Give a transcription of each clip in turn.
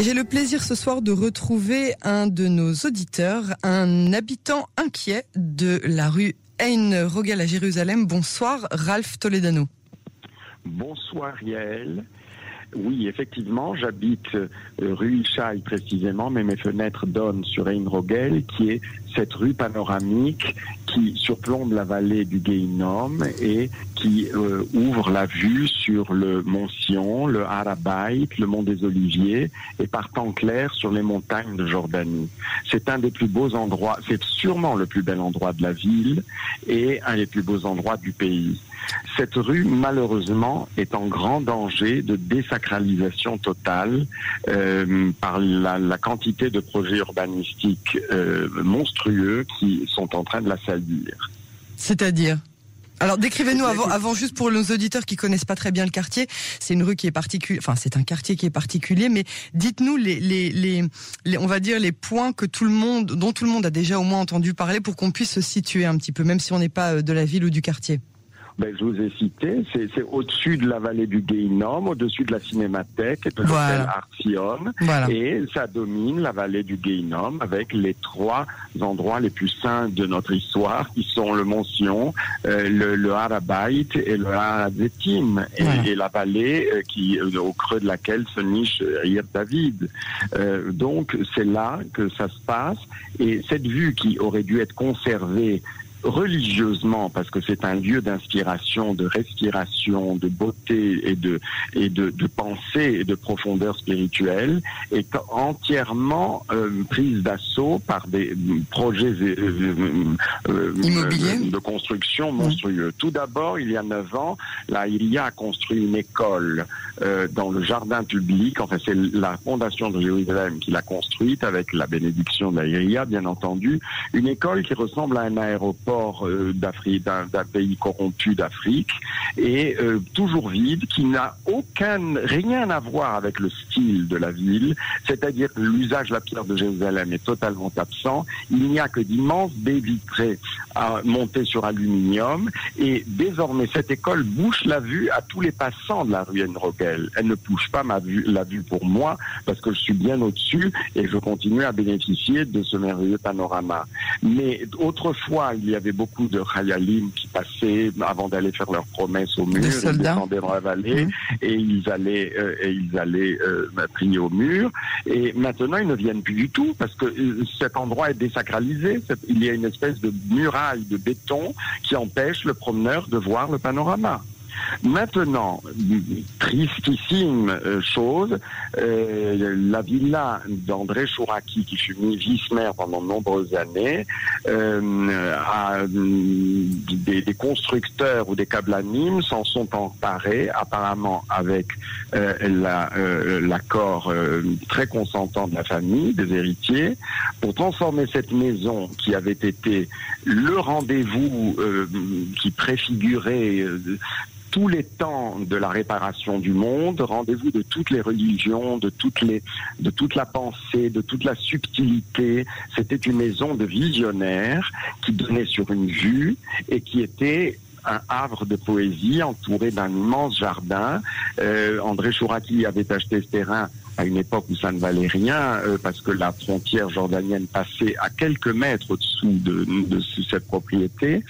J'ai le plaisir ce soir de retrouver un de nos auditeurs, un habitant inquiet de la rue Ein Rogel à Jérusalem. Bonsoir, Ralph Toledano. Bonsoir, Yael. Oui, effectivement, j'habite euh, rue Ishaï précisément, mais mes fenêtres donnent sur Ein Rogel, qui est cette rue panoramique qui surplombe la vallée du Guéinom et qui euh, ouvre la vue sur le mont Sion, le Harabait, le mont des Oliviers et par temps clair sur les montagnes de Jordanie. C'est un des plus beaux endroits, c'est sûrement le plus bel endroit de la ville et un des plus beaux endroits du pays. Cette rue, malheureusement, est en grand danger de désacralisation totale euh, par la, quantité de projets urbanistiques euh, monstrueux qui sont en train de la salir. C'est-à-dire alors décrivez-nous avant, avant juste pour nos auditeurs qui connaissent pas très bien le quartier, c'est une rue qui est particulière, enfin c'est un quartier qui est particulier, mais dites-nous les, les, les, les, on va dire les points que tout le monde, dont tout le monde a déjà au moins entendu parler pour qu'on puisse se situer un petit peu, même si on n'est pas de la ville ou du quartier ben, je vous ai cité, c'est au-dessus de la vallée du Guéinom, au-dessus de la Cinémathèque et de l'hôtel voilà. Arsion. Voilà. Et ça domine la vallée du Guéinom avec les trois endroits les plus saints de notre histoire, qui sont le Mont Sion, euh, le, le Harabait et le Harazetim, et, voilà. et, la vallée euh, qui, euh, au creux de laquelle se niche Ir David. Euh, donc c'est là que ça se passe. Et cette vue qui aurait dû être conservée religieusement, parce que c'est un lieu d'inspiration, de respiration, de beauté et de, et de, de pensée et de profondeur spirituelle, est entièrement euh, prise d'assaut par des projets euh, euh, immobiliers de construction monstrueux. Mmh. Tout d'abord, il y a neuf ans, la IRIA a construit une école dans le jardin public. Enfin, c'est la fondation de Jérusalem qui l'a construite avec la bénédiction de la IRIA, bien entendu. Une école qui ressemble à un aéroport euh, d'un pays corrompu d'Afrique, et euh, toujours vide, qui n'a aucun rien à voir avec le de la ville, c'est-à-dire que l'usage de la pierre de Jérusalem est totalement absent. Il n'y a que d'immenses baies vitrées à monter sur aluminium, et désormais cette école bouche la vue à tous les passants de la rue Enrogel. Elle ne bouge pas ma vue, la vue pour moi, parce que je suis bien au-dessus et je continue à bénéficier de ce merveilleux panorama. Mais autrefois, il y avait beaucoup de Khayalim qui passaient avant d'aller faire leurs promesses au mur, ils descendaient dans la vallée mmh. et ils allaient euh, et ils allaient euh, prier au mur. Et maintenant, ils ne viennent plus du tout parce que euh, cet endroit est désacralisé. Il y a une espèce de muraille de béton qui empêche le promeneur de voir le panorama. Maintenant, tristissime euh, chose, euh, la villa d'André Chouraki, qui fut vice-maire pendant de nombreuses années, euh, a, des, constructeurs ou des câblanimes s'en sont emparés, apparemment avec l'accord la, très consentant de la famille, des héritiers, pour transformer cette maison qui avait été le rendez-vous qui préfigurait tous les temps de la réparation du monde, rendez-vous de toutes les religions, de toutes les, de toute la pensée, de toute la subtilité. C'était une maison de visionnaires qui donnait sur une vue et qui était un havre de poésie entouré d'un immense jardin. Euh, André Chouraki avait acheté ce terrain à une époque où ça ne valait rien, euh, parce que la frontière jordanienne passait à quelques mètres au-dessous de, de, cette propriété,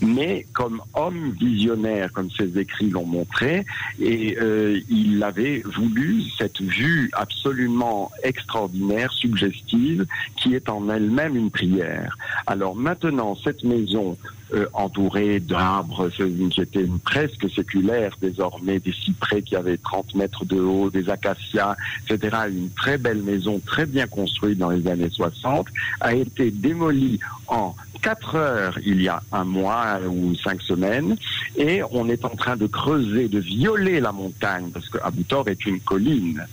mais comme homme visionnaire, comme ses écrits l'ont montré, et euh, il avait voulu cette vue absolument extraordinaire, suggestive, qui est en elle-même une prière. Alors maintenant, cette maison euh, entourée d'arbres qui étaient presque séculaires désormais, des cyprès qui avaient 30 mètres de haut, des acacias, Une très belle maison, très bien construite dans les années 60, a été démolie en quatre heures il y a un mois ou cinq semaines et on est en train de creuser, de violer la montagne parce que Aboutor est une colline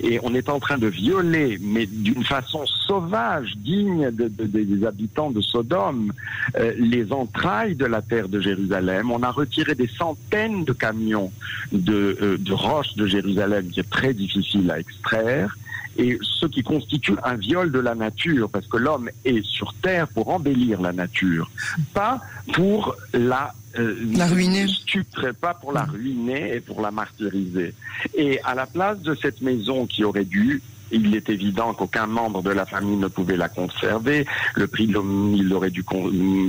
et on est en train de violer mais d'une façon sauvage, digne de, de, des habitants de Sodome, euh, les entrailles de la terre de Jérusalem. On a retiré des centaines de camions de, euh, de roches de Jérusalem qui est très difficile à extraire et ce qui constitue un viol de la nature, parce que l'homme est sur Terre pour embellir la nature, pas pour la euh, la ruiner. Pas pour la ruiner et pour la martyriser. Et à la place de cette maison qui aurait dû il est évident qu'aucun membre de la famille ne pouvait la conserver. Le prix de il aurait dû,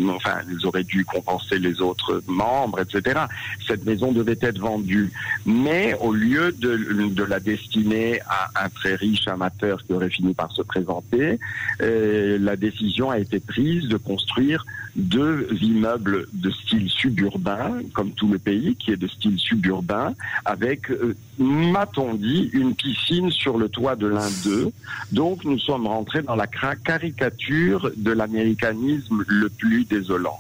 enfin, ils auraient dû compenser les autres membres, etc. Cette maison devait être vendue. Mais au lieu de, de la destiner à un très riche amateur qui aurait fini par se présenter, euh, la décision a été prise de construire deux immeubles de style suburbain, comme tout le pays, qui est de style suburbain, avec, euh, m'a-t-on dit, une piscine sur le toit de l'un d'eux. Donc nous sommes rentrés dans la caricature de l'américanisme le plus désolant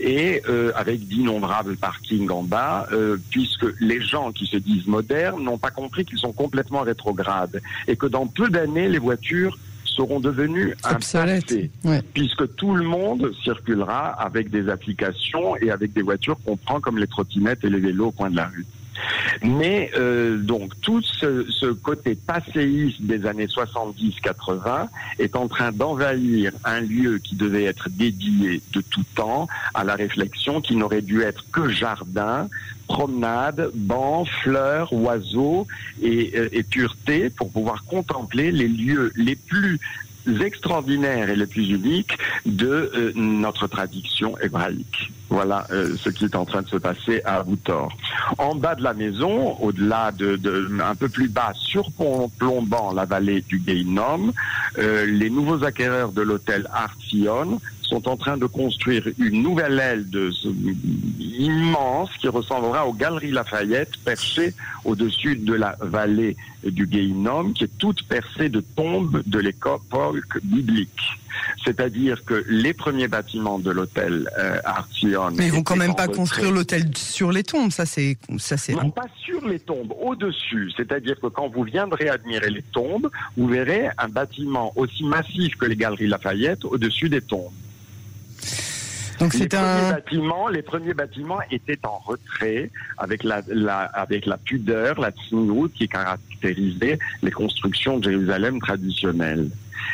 et euh, avec d'innombrables parkings en bas, euh, puisque les gens qui se disent modernes n'ont pas compris qu'ils sont complètement rétrogrades et que dans peu d'années, les voitures seront devenus un passé, puisque tout le monde circulera avec des applications et avec des voitures qu'on prend comme les trottinettes et les vélos au coin de la rue. Mais euh, donc tout ce, côté passéiste des années 70-80 est en train d'envahir un lieu qui devait être dédié de tout temps à la réflexion, qui n'aurait dû être que jardin, promenade, bancs, fleurs, oiseaux et, euh, et pureté pour pouvoir contempler les lieux les plus extraordinaires et les plus uniques de euh, notre tradition hébraïque. Voilà euh, ce qui est en train de se passer à Boutor. En bas de la maison, au-delà de, de, un peu plus bas, surplombant la vallée du Geinom, euh, les nouveaux acquéreurs de l'hôtel Artion sont en train de construire une nouvelle aile de immense qui ressemblera aux Galeries Lafayette perchées au-dessus de la vallée du Guéinom, qui est toute percée de tombes de l'époque biblique. C'est-à-dire que les premiers bâtiments de l'hôtel euh, Artion. Mais ils vont quand même pas construire l'hôtel sur les tombes, ça c'est ça c'est. Non, pas sur les tombes, au-dessus. C'est-à-dire que quand vous viendrez admirer les tombes, vous verrez un bâtiment aussi massif que les Galeries Lafayette au-dessus des tombes. Donc les, premiers bâtiments, les premiers bâtiments étaient en retrait avec la, la avec la pudeur, la tsniout qui caractérisait les constructions de Jérusalem traditionnelles.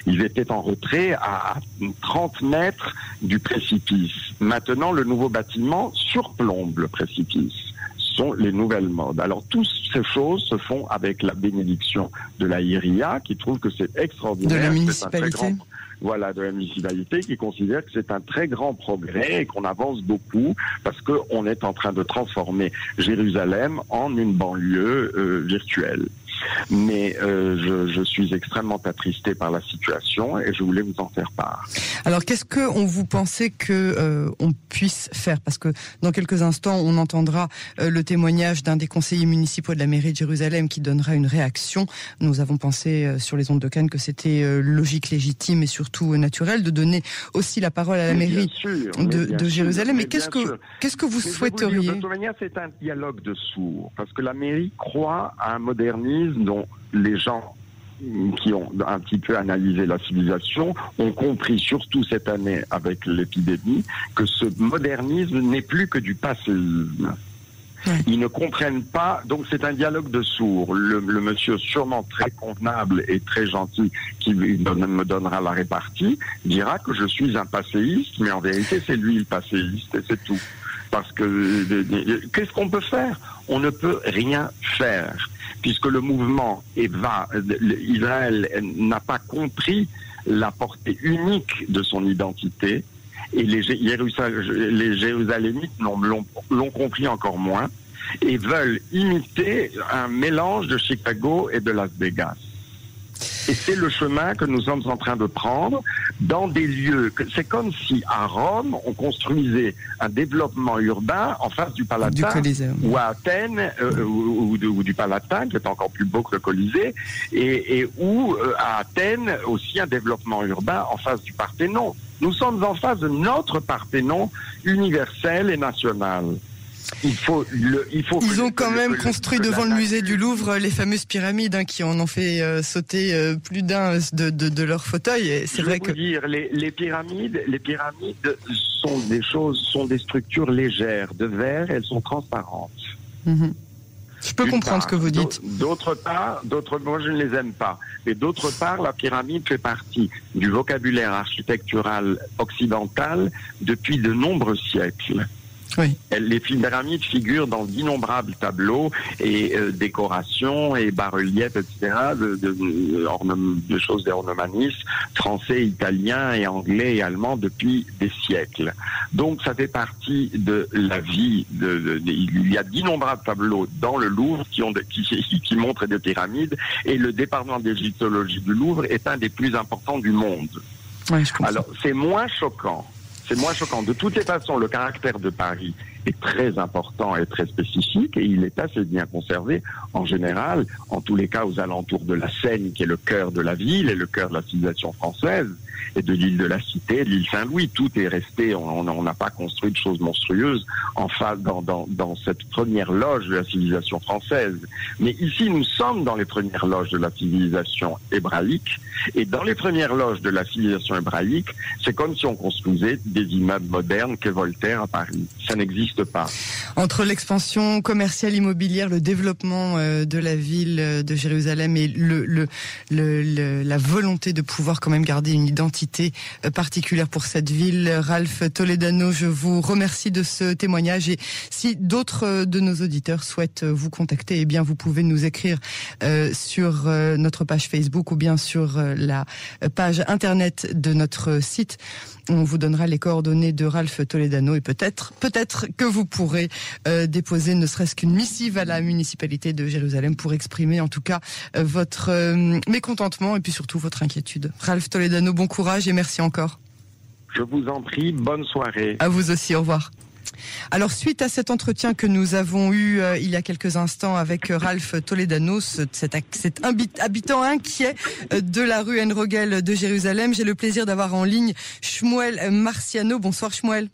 Ils étaient en retrait à 30 mètres du précipice. Maintenant, le nouveau bâtiment surplombe le précipice sont les nouvelles modes. Alors, toutes ces choses se font avec la bénédiction de la IRIA, qui trouve que c'est extraordinaire. De la municipalité voilà, de la municipalité qui considère que c'est un très grand progrès et qu'on avance beaucoup parce qu'on est en train de transformer Jérusalem en une banlieue euh, virtuelle. Mais euh, je, je, suis extrêmement attristé par la situation et je voulais vous en faire part. Alors, qu'est-ce que on vous pensez que euh, on puisse faire? Parce que dans quelques instants, on entendra euh, le témoignage d'un des conseillers municipaux de la mairie de Jérusalem qui donnera une réaction. Nous avons pensé euh, sur les ondes de Cannes que c'était euh, logique, légitime et surtout naturel de donner aussi la parole à la mais mairie sûr, de, de Jérusalem. Mais, mais qu'est-ce que sûr. qu'est-ce que vous Mais souhaiteriez dire, De toute manière, c'est un dialogue de sourds, parce que la mairie croit à un modernisme dont les gens qui ont un petit peu analysé la civilisation ont compris, surtout cette année avec l'épidémie, que ce modernisme n'est plus que du passéisme. Ils ne comprennent pas, donc c'est un dialogue de sourds. Le, le, monsieur sûrement très convenable et très gentil qui me donnera la répartie dira que je suis un passéiste, mais en vérité c'est lui le passéiste et c'est tout. Parce que qu'est-ce qu'on peut faire? On ne peut rien faire puisque le mouvement Israël n'a pas compris la portée unique de son identité et les, les Jérusalémites l'ont compris encore moins et veulent imiter un mélange de Chicago et de Las Vegas. Et c'est le chemin que nous sommes en train de prendre dans des lieux. C'est comme si à Rome, on construisait un développement urbain en face du Palatin, du ou à Athènes, euh, ou, ou, ou, du Palatin, qui est encore plus beau que le Colisée, et, et ou euh, à Athènes aussi un développement urbain en face du Parthénon. Nous sommes en face de notre Parthénon universel et national. Il faut le, il faut Ils ont quand même construit devant le musée du Louvre les fameuses pyramides hein, qui en ont fait euh, sauter euh, plus d'un de, de, de leur fauteuil. C'est vrai que dire les, les, pyramides, les pyramides sont des choses, sont des structures légères de verre, elles sont transparentes. -hmm. Je peux comprendre part. ce que vous dites. D'autre part, d'autre, moi je ne les aime pas. Mais d'autre part, la pyramide fait partie du vocabulaire architectural occidental depuis de nombreux siècles. Les pyramides figurent dans d'innombrables tableaux et euh, décorations et bas-reliefs, etc., de, de, de, choses d'ornomanisme français, italien et anglais et allemand depuis des siècles. Donc ça fait partie de la vie. De, il y a d'innombrables tableaux dans le Louvre qui, ont qui, qui montrent des pyramides et le département d'égyptologie du Louvre est un des plus importants du monde. Alors c'est moins choquant c'est moins choquant. De toutes les façons, le caractère de Paris est très important et très spécifique et il est assez bien conservé en général, en tous les cas aux alentours de la Seine qui est le cœur de la ville et le cœur de la civilisation française et de l'île de la Cité, de l'île Saint-Louis. Tout est resté, on n'a pas construit de choses monstrueuses en face, dans, dans, dans, cette première loge de la civilisation française. Mais ici, nous sommes dans les premières loges de la civilisation hébraïque. Et dans les premières loges de la civilisation hébraïque, c'est comme si on construisait des immeubles modernes que Voltaire à Paris. Ça n'existe Entre l'expansion commerciale immobilière, le développement euh, de la ville de Jérusalem et le, le, le, la volonté de pouvoir quand même garder une identité euh, particulière pour cette ville. Ralph Toledano, je vous remercie de ce témoignage et si d'autres euh, de nos auditeurs souhaitent euh, vous contacter, eh bien vous pouvez nous écrire sur notre page Facebook ou bien sur la page internet de notre site. On vous donnera les coordonnées de Ralph Toledano et peut-être, peut-être que vous pourrez déposer ne serait-ce qu'une missive à la municipalité de Jérusalem pour exprimer en tout cas votre mécontentement et puis surtout votre inquiétude. Ralph Toledano, bon courage et merci encore. Je vous en prie, bonne soirée. À vous aussi, au revoir. Alors suite à cet entretien que nous avons eu euh, il y a quelques instants avec euh, Ralph Toledano, cet, habitant inquiet euh, de la rue Enrogel de Jérusalem, j'ai le plaisir d'avoir en ligne Shmuel Marciano. Bonsoir Shmuel.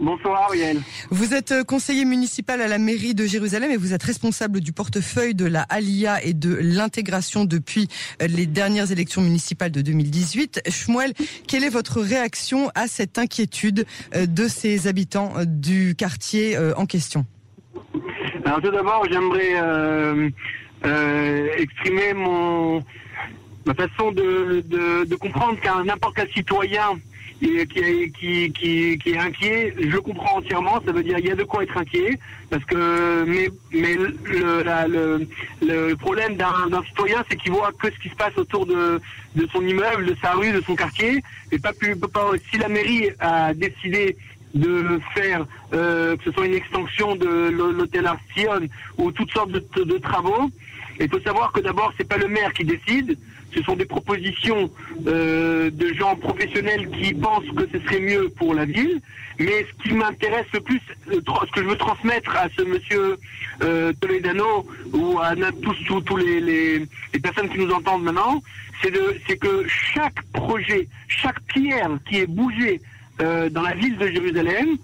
Bonsoir Ariel. Vous êtes euh, conseiller municipal à la mairie de Jérusalem et vous êtes responsable du portefeuille de la Alia et de l'intégration depuis euh, les dernières élections municipales de 2018. Shmuel, quelle est votre réaction à cette inquiétude euh, de ces habitants du quartier en question? Alors tout d'abord, j'aimerais exprimer mon ma façon de, de, de comprendre qu'un n'importe quel citoyen qui, qui, qui, qui, est inquiet, je comprends entièrement. Ça veut dire il y a de quoi être inquiet, parce que mais mais le, la, le, le problème d'un citoyen, c'est qu'il voit que ce qui se passe autour de de son immeuble, de sa rue, de son quartier, et pas plus pas, si la mairie a décidé de faire euh, que ce soit une extension de l'hôtel Arsion ou toutes sortes de, de travaux. Il faut savoir que d'abord c'est pas le maire qui décide, ce sont des propositions euh, de gens professionnels qui pensent que ce serait mieux pour la ville. Mais ce qui m'intéresse le plus, euh, ce que je veux transmettre à ce monsieur euh, Toledano ou à tous, tous, les, les, personnes qui nous entendent maintenant, c'est que chaque projet, chaque pierre qui est bougée euh, dans la ville de Jérusalem,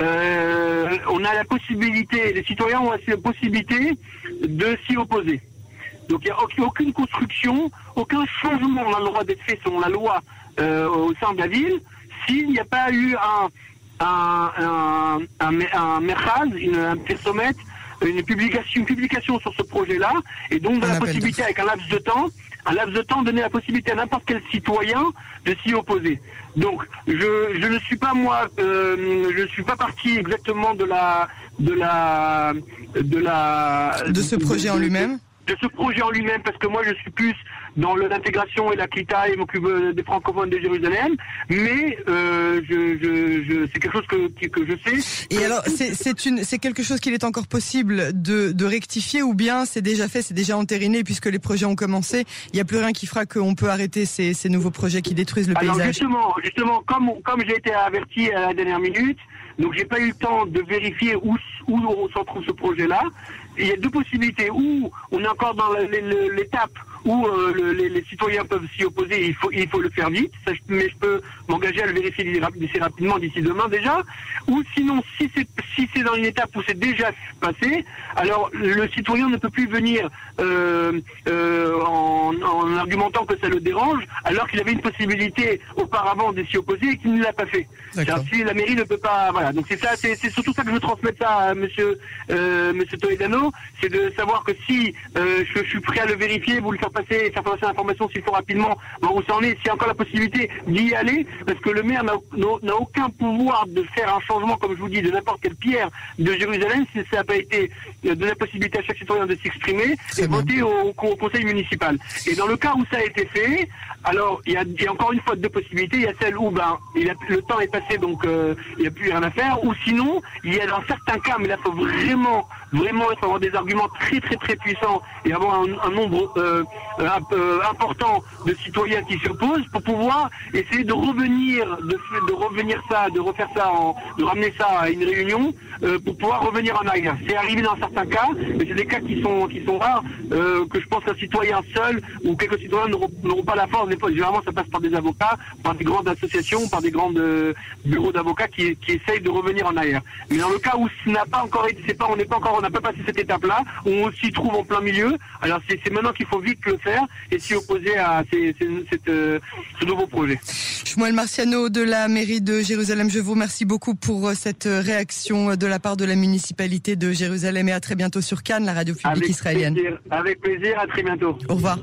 on a la possibilité, les citoyens ont la possibilité de s'y opposer. Donc il n'y a aucune construction, aucun changement dans le droit d'être fait selon la loi euh, au sein de la ville s'il n'y a pas eu un un un, un, un merchaz, une, un une publication, une publication sur ce projet-là, et donc la possibilité avec un laps de temps, un laps de temps donner la possibilité à n'importe quel citoyen de s'y opposer. Donc je, je ne suis pas moi, euh, je ne suis pas parti exactement de la de la de la de ce projet en lui-même de ce projet en lui-même, parce que moi je suis plus dans l'intégration et la clita et m'occupe euh, des francophones de Jérusalem, mais euh, je, je, je c'est quelque chose que, que je sais. Et alors, c'est quelque chose qu'il est encore possible de, de rectifier, ou bien c'est déjà fait, c'est déjà entériné, puisque les projets ont commencé. Il n'y a plus rien qui fera qu'on peut arrêter ces, ces nouveaux projets qui détruisent le alors paysage. Justement, justement, comme comme j'ai été averti à la dernière minute, donc j'ai pas eu le temps de vérifier où où s'en trouve ce projet-là il y a deux possibilités. Ou on est encore dans l'étape où euh, les, citoyens peuvent s'y opposer, il faut, il faut le faire vite, mais je peux m'engager à le vérifier d'ici rapidement, d'ici demain déjà. Ou sinon, si c'est si c'est dans une étape où c'est déjà passé, alors le citoyen ne peut plus venir euh, euh, en, en, argumentant que ça le dérange, alors qu'il avait une possibilité auparavant de s'y opposer et qu'il ne l'a pas fait. Si la mairie ne peut pas, voilà. Donc c'est ça, c'est surtout ça que je veux transmettre ça à Monsieur euh, Monsieur Toledano, c'est de savoir que si euh, je, je, suis prêt à le vérifier, vous le faire passer, faire passer l'information s'il faut rapidement, voir où ça en est, s'il y a encore la possibilité d'y aller, parce que le maire n'a aucun pouvoir de faire un changement, comme je vous dis, de n'importe quelle pierre de Jérusalem, si ça n'a pas été euh, de la possibilité à chaque citoyen de s'exprimer et voter au, conseil municipal. Et dans le cas où ça a été fait, alors il y a, encore une fois deux possibilités. Il y a celle où ben il a, le temps est passé, donc euh, il n'y a plus rien à faire, ou sinon il y a dans certains cas, mais là il faut vraiment vraiment avoir des arguments très très très puissants et avoir un, nombre euh, euh, important de citoyens qui s'opposent pour pouvoir essayer de revenir, de, de revenir ça, de refaire ça, en, de ramener ça à une réunion euh, pour pouvoir revenir en arrière. C'est arrivé dans certains cas, mais c'est des cas qui sont qui sont rares, que je pense qu'un citoyen seul ou quelques citoyens n'auront pas la force. Généralement, ça passe par des avocats, par des grandes associations, par des grands bureaux d'avocats qui, qui essayent de revenir en arrière. Mais dans le cas où ce n'a pas encore été, pas, on n'est pas encore n'a pas passé cette étape-là, on s'y trouve en plein milieu. Alors c'est maintenant qu'il faut vite le faire et s'y opposer à euh, ce nouveau projet. Marciano de la mairie de Jérusalem, je vous remercie beaucoup pour euh, cette euh, réaction la part de la municipalité de Jérusalem et à très bientôt sur Cannes, la radio publique israélienne. avec plaisir, à très bientôt. Au revoir.